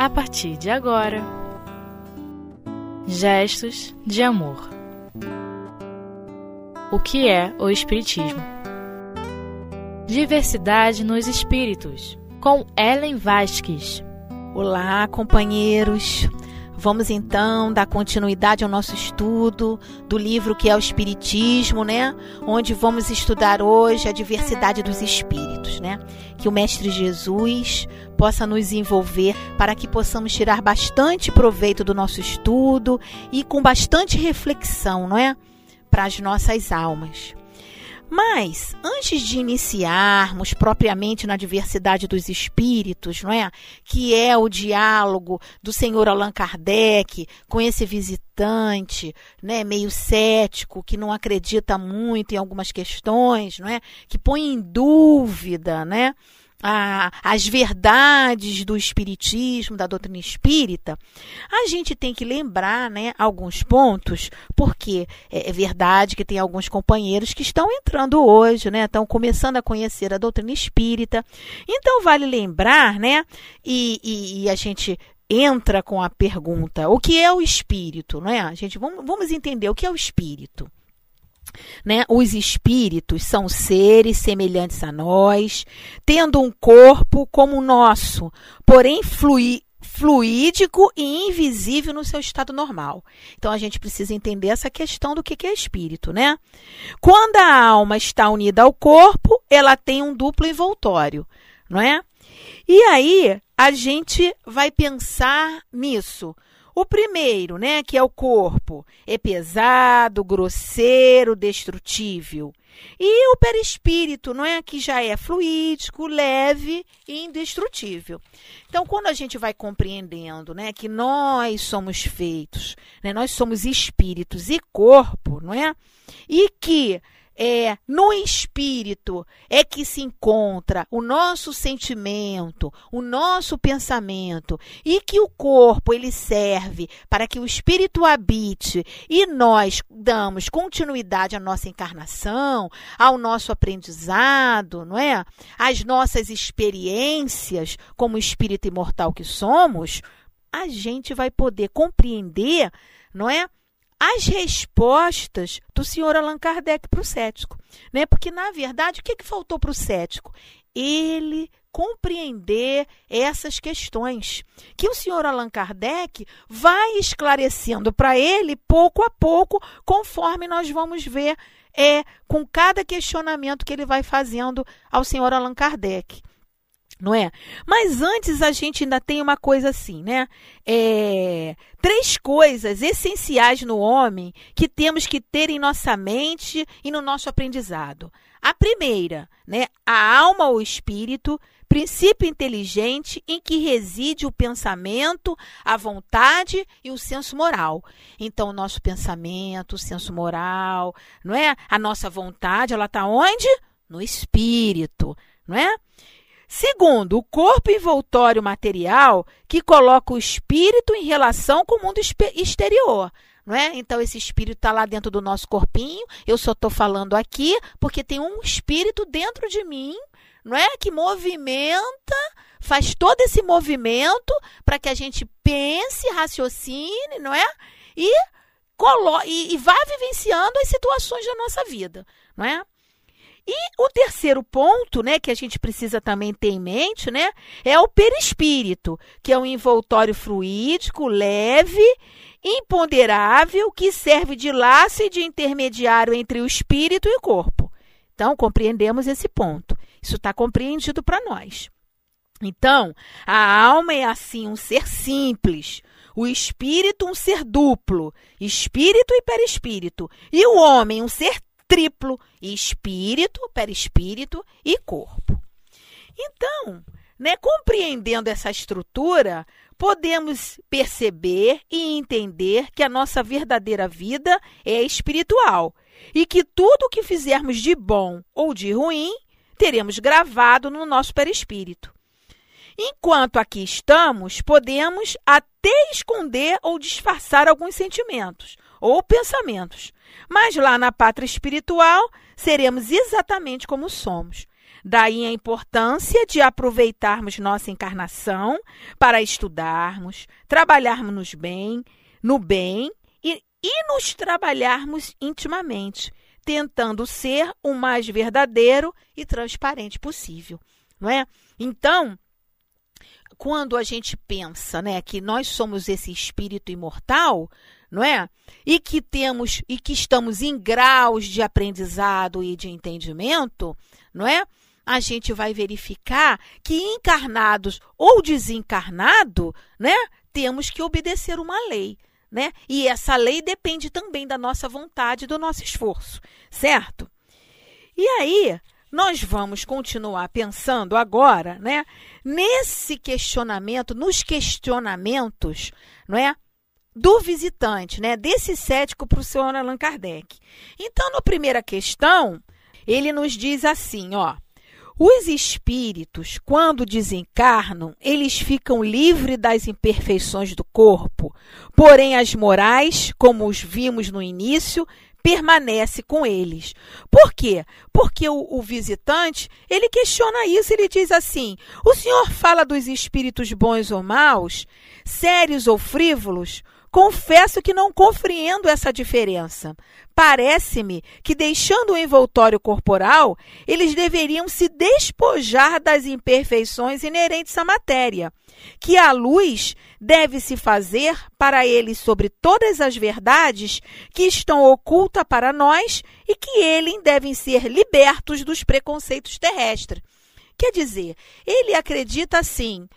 a partir de agora. Gestos de amor. O que é o Espiritismo? Diversidade nos Espíritos, com Ellen Vasques. Olá, companheiros. Vamos então dar continuidade ao nosso estudo do livro que é o Espiritismo, né? Onde vamos estudar hoje a diversidade dos espíritos, né? Que o Mestre Jesus possa nos envolver para que possamos tirar bastante proveito do nosso estudo e com bastante reflexão, não é? Para as nossas almas. Mas, antes de iniciarmos propriamente na diversidade dos espíritos, não é? Que é o diálogo do senhor Allan Kardec com esse visitante, né, meio cético, que não acredita muito em algumas questões, não é? Que põe em dúvida, né? A, as verdades do espiritismo, da doutrina espírita, a gente tem que lembrar, né, alguns pontos, porque é, é, verdade que tem alguns companheiros que estão entrando hoje, né, estão começando a conhecer a doutrina espírita. Então vale lembrar, né, e, e, e a gente entra com a pergunta: o que é o espírito, não é? A gente vamos, vamos entender o que é o espírito. Né? Os espíritos são seres semelhantes a nós, tendo um corpo como o nosso, porém flui, fluídico e invisível no seu estado normal. Então a gente precisa entender essa questão do que é espírito, né? Quando a alma está unida ao corpo, ela tem um duplo envoltório, não é? E aí a gente vai pensar nisso. O primeiro, né, que é o corpo, é pesado, grosseiro, destrutível. E o perispírito, não é, que já é fluídico, leve e indestrutível. Então, quando a gente vai compreendendo, né, que nós somos feitos, né, nós somos espíritos e corpo, não é? E que é no espírito é que se encontra o nosso sentimento, o nosso pensamento e que o corpo ele serve para que o espírito habite e nós damos continuidade à nossa encarnação, ao nosso aprendizado, não é? Às nossas experiências como espírito imortal que somos, a gente vai poder compreender, não é? As respostas do senhor Allan Kardec para o cético. Né? Porque, na verdade, o que, que faltou para o cético? Ele compreender essas questões que o senhor Allan Kardec vai esclarecendo para ele pouco a pouco, conforme nós vamos ver é com cada questionamento que ele vai fazendo ao senhor Allan Kardec não é? Mas antes a gente ainda tem uma coisa assim, né? É, três coisas essenciais no homem que temos que ter em nossa mente e no nosso aprendizado. A primeira, né? A alma ou espírito, princípio inteligente em que reside o pensamento, a vontade e o senso moral. Então, o nosso pensamento, o senso moral, não é? A nossa vontade, ela está onde? No espírito, não é? Segundo, o corpo envoltório material que coloca o espírito em relação com o mundo exterior. Não é? Então, esse espírito está lá dentro do nosso corpinho. Eu só estou falando aqui porque tem um espírito dentro de mim, não é? Que movimenta, faz todo esse movimento para que a gente pense, raciocine, não é? E, colo e, e vá vivenciando as situações da nossa vida, não é? E o terceiro ponto, né, que a gente precisa também ter em mente, né, é o perispírito, que é um envoltório fluídico, leve, imponderável, que serve de laço e de intermediário entre o espírito e o corpo. Então, compreendemos esse ponto. Isso está compreendido para nós. Então, a alma é assim um ser simples, o espírito um ser duplo, espírito e perispírito, e o homem um ser triplo: espírito, perispírito e corpo. Então, né, compreendendo essa estrutura, podemos perceber e entender que a nossa verdadeira vida é espiritual e que tudo o que fizermos de bom ou de ruim teremos gravado no nosso perispírito. Enquanto aqui estamos, podemos até esconder ou disfarçar alguns sentimentos ou pensamentos, mas lá na pátria espiritual, seremos exatamente como somos. Daí a importância de aproveitarmos nossa encarnação para estudarmos, trabalharmos bem, no bem e, e nos trabalharmos intimamente, tentando ser o mais verdadeiro e transparente possível, não é? Então, quando a gente pensa, né, que nós somos esse espírito imortal, não é? E que temos e que estamos em graus de aprendizado e de entendimento, não é? A gente vai verificar que encarnados ou desencarnado, né, temos que obedecer uma lei, né? E essa lei depende também da nossa vontade, do nosso esforço, certo? E aí, nós vamos continuar pensando agora, né, nesse questionamento, nos questionamentos, não é? Do visitante, né, desse cético para o senhor Allan Kardec. Então, na primeira questão, ele nos diz assim, ó, os espíritos, quando desencarnam, eles ficam livres das imperfeições do corpo, porém as morais, como os vimos no início, permanece com eles. Por quê? Porque o, o, visitante, ele questiona isso, ele diz assim: "O senhor fala dos espíritos bons ou maus, sérios ou frívolos? Confesso que não compreendo essa diferença. Parece-me que, deixando o envoltório corporal, eles deveriam se despojar das imperfeições inerentes à matéria, que a luz deve se fazer para eles sobre todas as verdades que estão ocultas para nós e que eles devem ser libertos dos preconceitos terrestres. Quer dizer, ele acredita assim: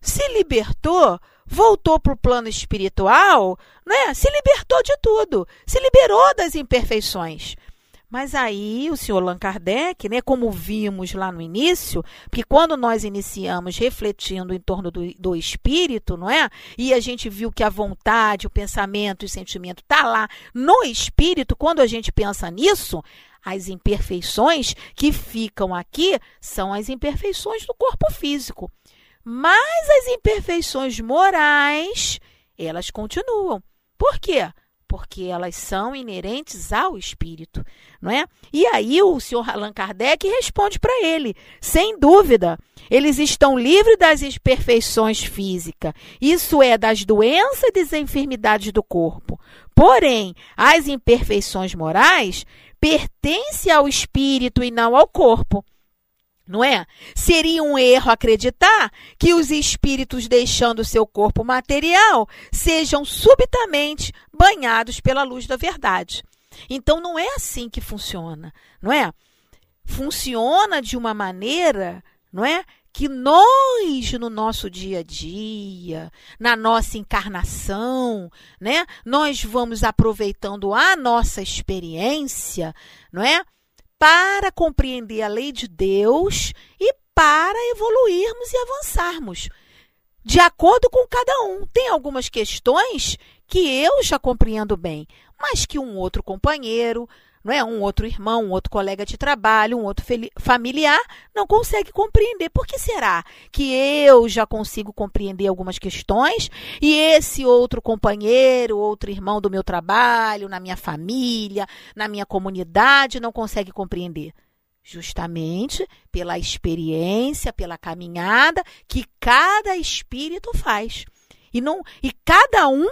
se libertou voltou para o plano espiritual, né? se libertou de tudo, se liberou das imperfeições. Mas aí o senhor Allan Kardec, né, como vimos lá no início, porque quando nós iniciamos refletindo em torno do, do espírito, não é? E a gente viu que a vontade, o pensamento e o sentimento está lá no espírito, quando a gente pensa nisso, as imperfeições que ficam aqui são as imperfeições do corpo físico. Mas as imperfeições morais, elas continuam. Por quê? Porque elas são inerentes ao espírito, não é? E aí o senhor Allan Kardec responde para ele, sem dúvida, eles estão livres das imperfeições físicas, isso é, das doenças e das enfermidades do corpo. Porém, as imperfeições morais pertencem ao espírito e não ao corpo não é? Seria um erro acreditar que os espíritos, deixando seu corpo material, sejam subitamente banhados pela luz da verdade. Então não é assim que funciona, não é? Funciona de uma maneira, não é? Que nós, no nosso dia a dia, na nossa encarnação, né? Nós vamos aproveitando a nossa experiência, não é? Para compreender a lei de Deus e para evoluirmos e avançarmos. De acordo com cada um. Tem algumas questões que eu já compreendo bem, mas que um outro companheiro, não é? Um outro irmão, um outro colega de trabalho, um outro familiar não consegue compreender. Por que será que eu já consigo compreender algumas questões e esse outro companheiro, outro irmão do meu trabalho, na minha família, na minha comunidade não consegue compreender? Justamente pela experiência, pela caminhada que cada espírito faz. E não e cada um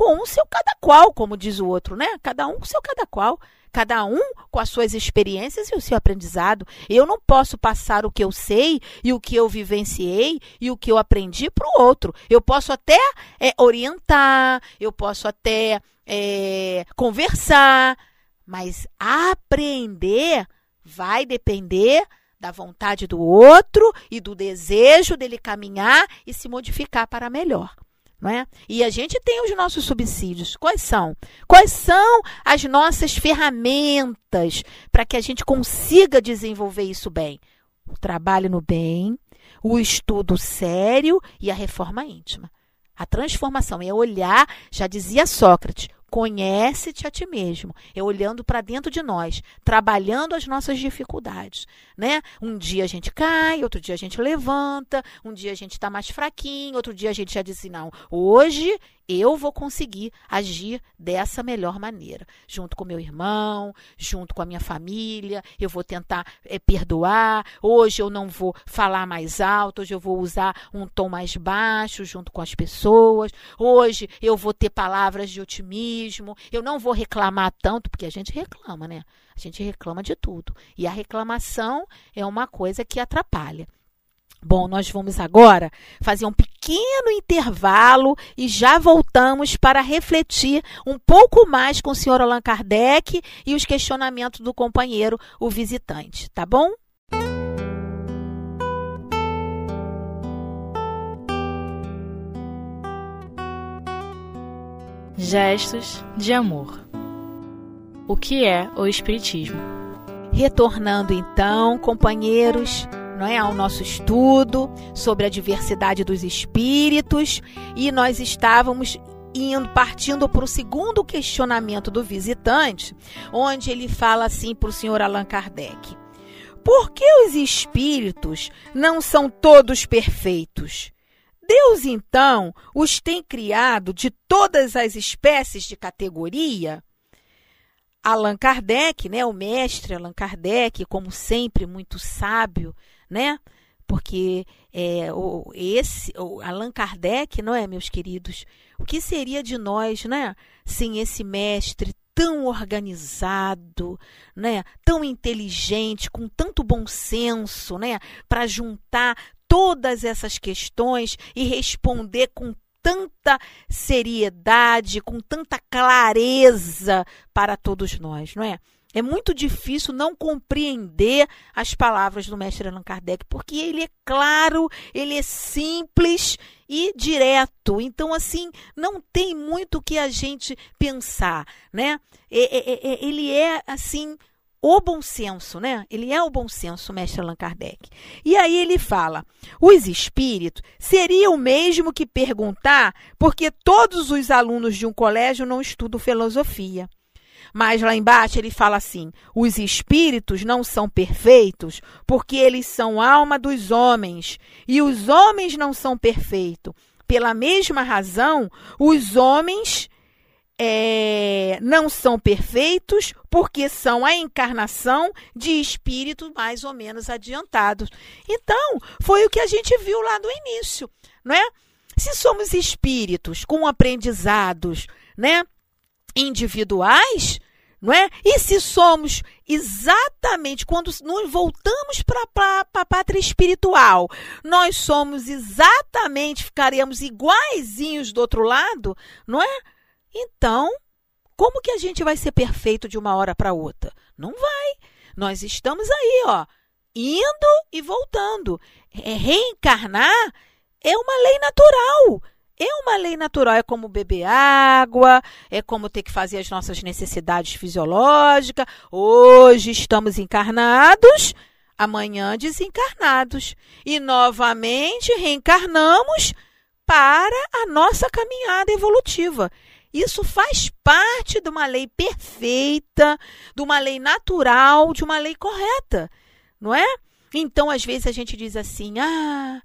com o seu cada qual, como diz o outro, né? Cada um com o seu cada qual cada um com as suas experiências e o seu aprendizado. Eu não posso passar o que eu sei e o que eu vivenciei e o que eu aprendi para o outro. Eu posso até é, orientar, eu posso até é, conversar, mas aprender vai depender da vontade do outro e do desejo dele caminhar e se modificar para melhor. Não é? E a gente tem os nossos subsídios. Quais são? Quais são as nossas ferramentas para que a gente consiga desenvolver isso bem? O trabalho no bem, o estudo sério e a reforma íntima. A transformação é olhar, já dizia Sócrates, Conhece-te a ti mesmo. É olhando para dentro de nós, trabalhando as nossas dificuldades, né? Um dia a gente cai, outro dia a gente levanta, um dia a gente está mais fraquinho, outro dia a gente já diz assim, não, hoje eu vou conseguir agir dessa melhor maneira, junto com meu irmão, junto com a minha família. Eu vou tentar é, perdoar. Hoje eu não vou falar mais alto, hoje eu vou usar um tom mais baixo junto com as pessoas. Hoje eu vou ter palavras de otimismo. Eu não vou reclamar tanto, porque a gente reclama, né? A gente reclama de tudo. E a reclamação é uma coisa que atrapalha. Bom, nós vamos agora fazer um pequeno intervalo e já voltamos para refletir um pouco mais com o senhor Allan Kardec e os questionamentos do companheiro, o visitante, tá bom? Gestos de amor. O que é o Espiritismo? Retornando então, companheiros, não é, ao nosso estudo sobre a diversidade dos espíritos e nós estávamos indo partindo para o segundo questionamento do visitante, onde ele fala assim para o senhor Allan Kardec: Por que os espíritos não são todos perfeitos? Deus então os tem criado de todas as espécies de categoria? Allan Kardec, né, o mestre Allan Kardec, como sempre muito sábio, né? Porque é, o, esse, o Allan Kardec, não é, meus queridos? O que seria de nós, né? Sem esse mestre tão organizado, né? Tão inteligente, com tanto bom senso, né? Para juntar todas essas questões e responder com tanta seriedade, com tanta clareza para todos nós, não é? É muito difícil não compreender as palavras do mestre Allan Kardec, porque ele é claro, ele é simples e direto. Então, assim, não tem muito o que a gente pensar, né? É, é, é, ele é, assim, o bom senso, né? Ele é o bom senso, mestre Allan Kardec. E aí ele fala: os espíritos seria o mesmo que perguntar porque todos os alunos de um colégio não estudam filosofia. Mas lá embaixo ele fala assim: os espíritos não são perfeitos porque eles são alma dos homens, e os homens não são perfeitos. Pela mesma razão, os homens é, não são perfeitos porque são a encarnação de espíritos mais ou menos adiantados. Então, foi o que a gente viu lá no início, não é? Se somos espíritos com aprendizados, né? individuais, não é? E se somos exatamente, quando nos voltamos para a pátria espiritual, nós somos exatamente, ficaremos iguaizinhos do outro lado, não é? Então, como que a gente vai ser perfeito de uma hora para outra? Não vai. Nós estamos aí, ó, indo e voltando. Reencarnar é uma lei natural. É uma lei natural, é como beber água, é como ter que fazer as nossas necessidades fisiológicas. Hoje estamos encarnados, amanhã desencarnados. E novamente reencarnamos para a nossa caminhada evolutiva. Isso faz parte de uma lei perfeita, de uma lei natural, de uma lei correta, não é? Então, às vezes a gente diz assim: ah,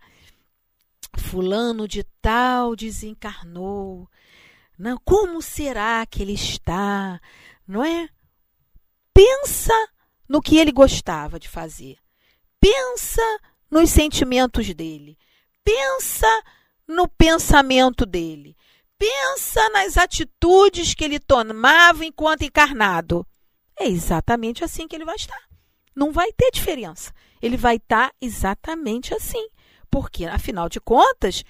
Fulano de tal desencarnou. Não, como será que ele está? Não é? Pensa no que ele gostava de fazer. Pensa nos sentimentos dele. Pensa no pensamento dele. Pensa nas atitudes que ele tomava enquanto encarnado. É exatamente assim que ele vai estar. Não vai ter diferença. Ele vai estar exatamente assim. Porque, afinal de contas,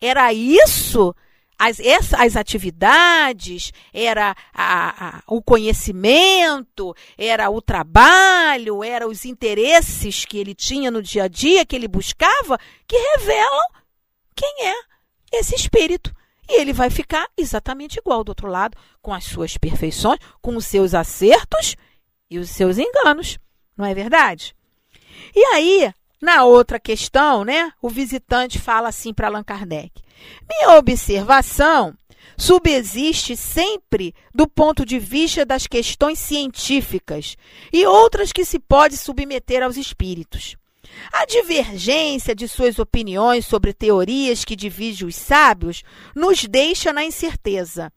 era isso, as, essa, as atividades, era a, a, o conhecimento, era o trabalho, era os interesses que ele tinha no dia a dia, que ele buscava, que revelam quem é esse espírito. E ele vai ficar exatamente igual do outro lado, com as suas perfeições, com os seus acertos e os seus enganos. Não é verdade? E aí, na outra questão, né, o visitante fala assim para Allan Kardec: Minha observação subsiste sempre do ponto de vista das questões científicas e outras que se pode submeter aos espíritos. A divergência de suas opiniões sobre teorias que dividem os sábios nos deixa na incerteza.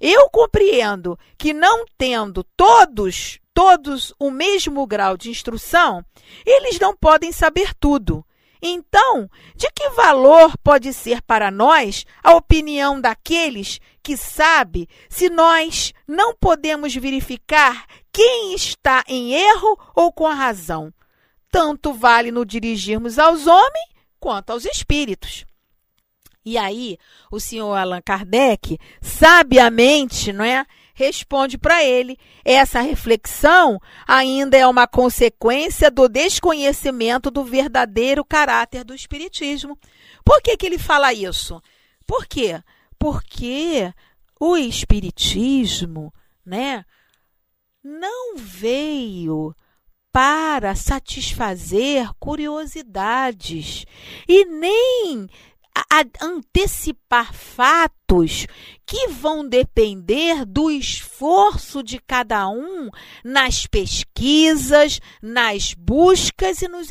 Eu compreendo que não tendo todos todos o mesmo grau de instrução, eles não podem saber tudo. Então, de que valor pode ser para nós a opinião daqueles que sabe se nós não podemos verificar quem está em erro ou com a razão? Tanto vale no dirigirmos aos homens quanto aos espíritos. E aí, o senhor Allan Kardec, sabiamente, não é? responde para ele: essa reflexão ainda é uma consequência do desconhecimento do verdadeiro caráter do Espiritismo. Por que, que ele fala isso? Por quê? Porque o Espiritismo, né, não veio para satisfazer curiosidades e nem antecipar fatos que vão depender do esforço de cada um nas pesquisas, nas buscas e nos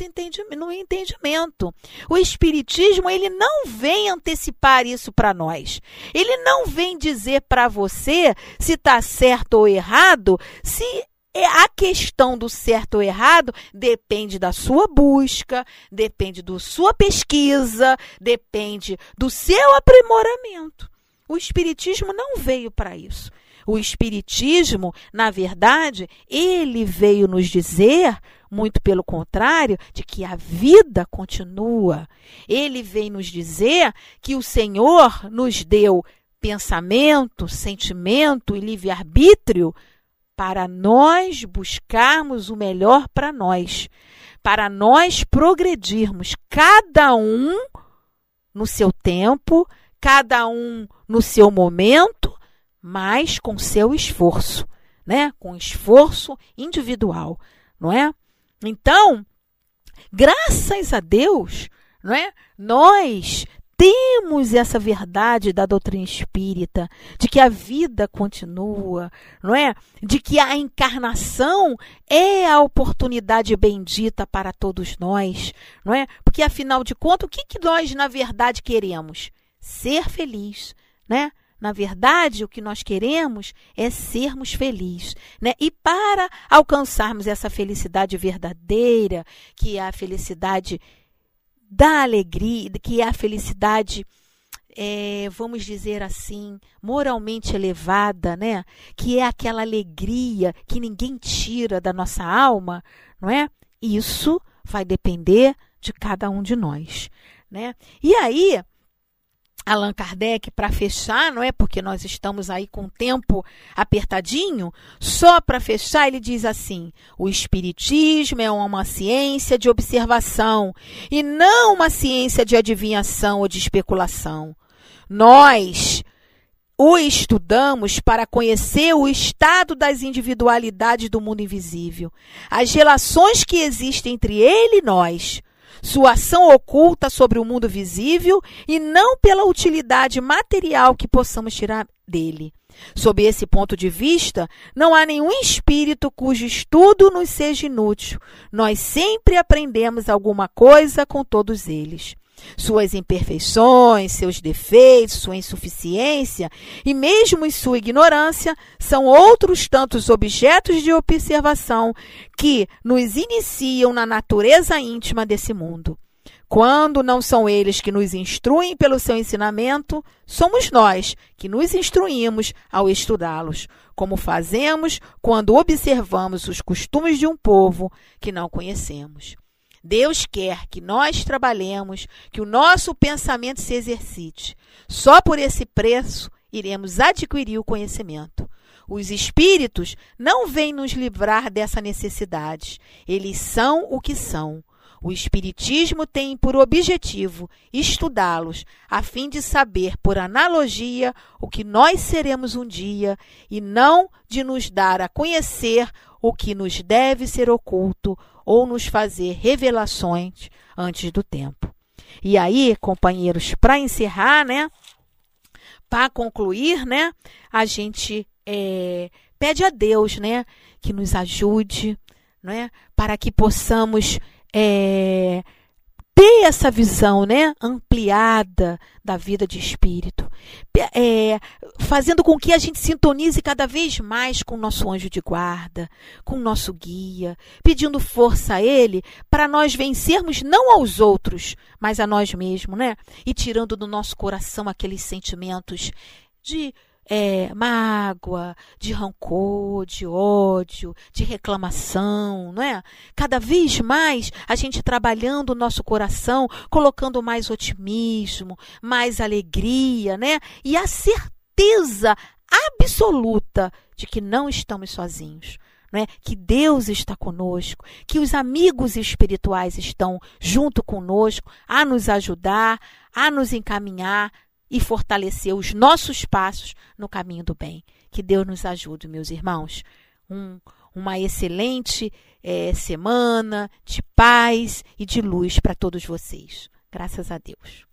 no entendimento. O espiritismo, ele não vem antecipar isso para nós. Ele não vem dizer para você se está certo ou errado, se é, a questão do certo ou errado depende da sua busca, depende da sua pesquisa, depende do seu aprimoramento. O Espiritismo não veio para isso. O Espiritismo, na verdade, ele veio nos dizer, muito pelo contrário, de que a vida continua. Ele veio nos dizer que o Senhor nos deu pensamento, sentimento e livre-arbítrio para nós buscarmos o melhor para nós, para nós progredirmos, cada um no seu tempo, cada um no seu momento, mas com seu esforço, né? Com esforço individual, não é? Então, graças a Deus, não é? Nós temos essa verdade da doutrina espírita, de que a vida continua, não é? De que a encarnação é a oportunidade bendita para todos nós, não é? Porque afinal de contas, o que, que nós na verdade queremos? Ser feliz, né? Na verdade, o que nós queremos é sermos felizes, né? E para alcançarmos essa felicidade verdadeira, que é a felicidade da alegria, que é a felicidade, é, vamos dizer assim, moralmente elevada, né? Que é aquela alegria que ninguém tira da nossa alma, não é? Isso vai depender de cada um de nós, né? E aí, Allan Kardec, para fechar, não é? Porque nós estamos aí com o tempo apertadinho, só para fechar, ele diz assim: o Espiritismo é uma ciência de observação e não uma ciência de adivinhação ou de especulação. Nós o estudamos para conhecer o estado das individualidades do mundo invisível, as relações que existem entre ele e nós sua ação oculta sobre o mundo visível e não pela utilidade material que possamos tirar dele. Sob esse ponto de vista, não há nenhum espírito cujo estudo nos seja inútil. Nós sempre aprendemos alguma coisa com todos eles suas imperfeições, seus defeitos, sua insuficiência e mesmo sua ignorância são outros tantos objetos de observação que nos iniciam na natureza íntima desse mundo. Quando não são eles que nos instruem pelo seu ensinamento, somos nós que nos instruímos ao estudá-los, como fazemos quando observamos os costumes de um povo que não conhecemos. Deus quer que nós trabalhemos, que o nosso pensamento se exercite. Só por esse preço iremos adquirir o conhecimento. Os espíritos não vêm nos livrar dessa necessidade. Eles são o que são. O Espiritismo tem por objetivo estudá-los, a fim de saber, por analogia, o que nós seremos um dia, e não de nos dar a conhecer o que nos deve ser oculto ou nos fazer revelações antes do tempo. E aí, companheiros, para encerrar, né? Para concluir, né? A gente é, pede a Deus, né? Que nos ajude, né? Para que possamos é, ter essa visão né, ampliada da vida de espírito, é, fazendo com que a gente sintonize cada vez mais com o nosso anjo de guarda, com o nosso guia, pedindo força a ele para nós vencermos não aos outros, mas a nós mesmos, né? E tirando do nosso coração aqueles sentimentos de é, mágoa, de rancor, de ódio, de reclamação, não é? Cada vez mais a gente trabalhando o nosso coração, colocando mais otimismo, mais alegria, né? E a certeza absoluta de que não estamos sozinhos. Não é? Que Deus está conosco, que os amigos espirituais estão junto conosco a nos ajudar, a nos encaminhar, e fortalecer os nossos passos no caminho do bem. Que Deus nos ajude, meus irmãos. Um, uma excelente é, semana de paz e de luz para todos vocês. Graças a Deus.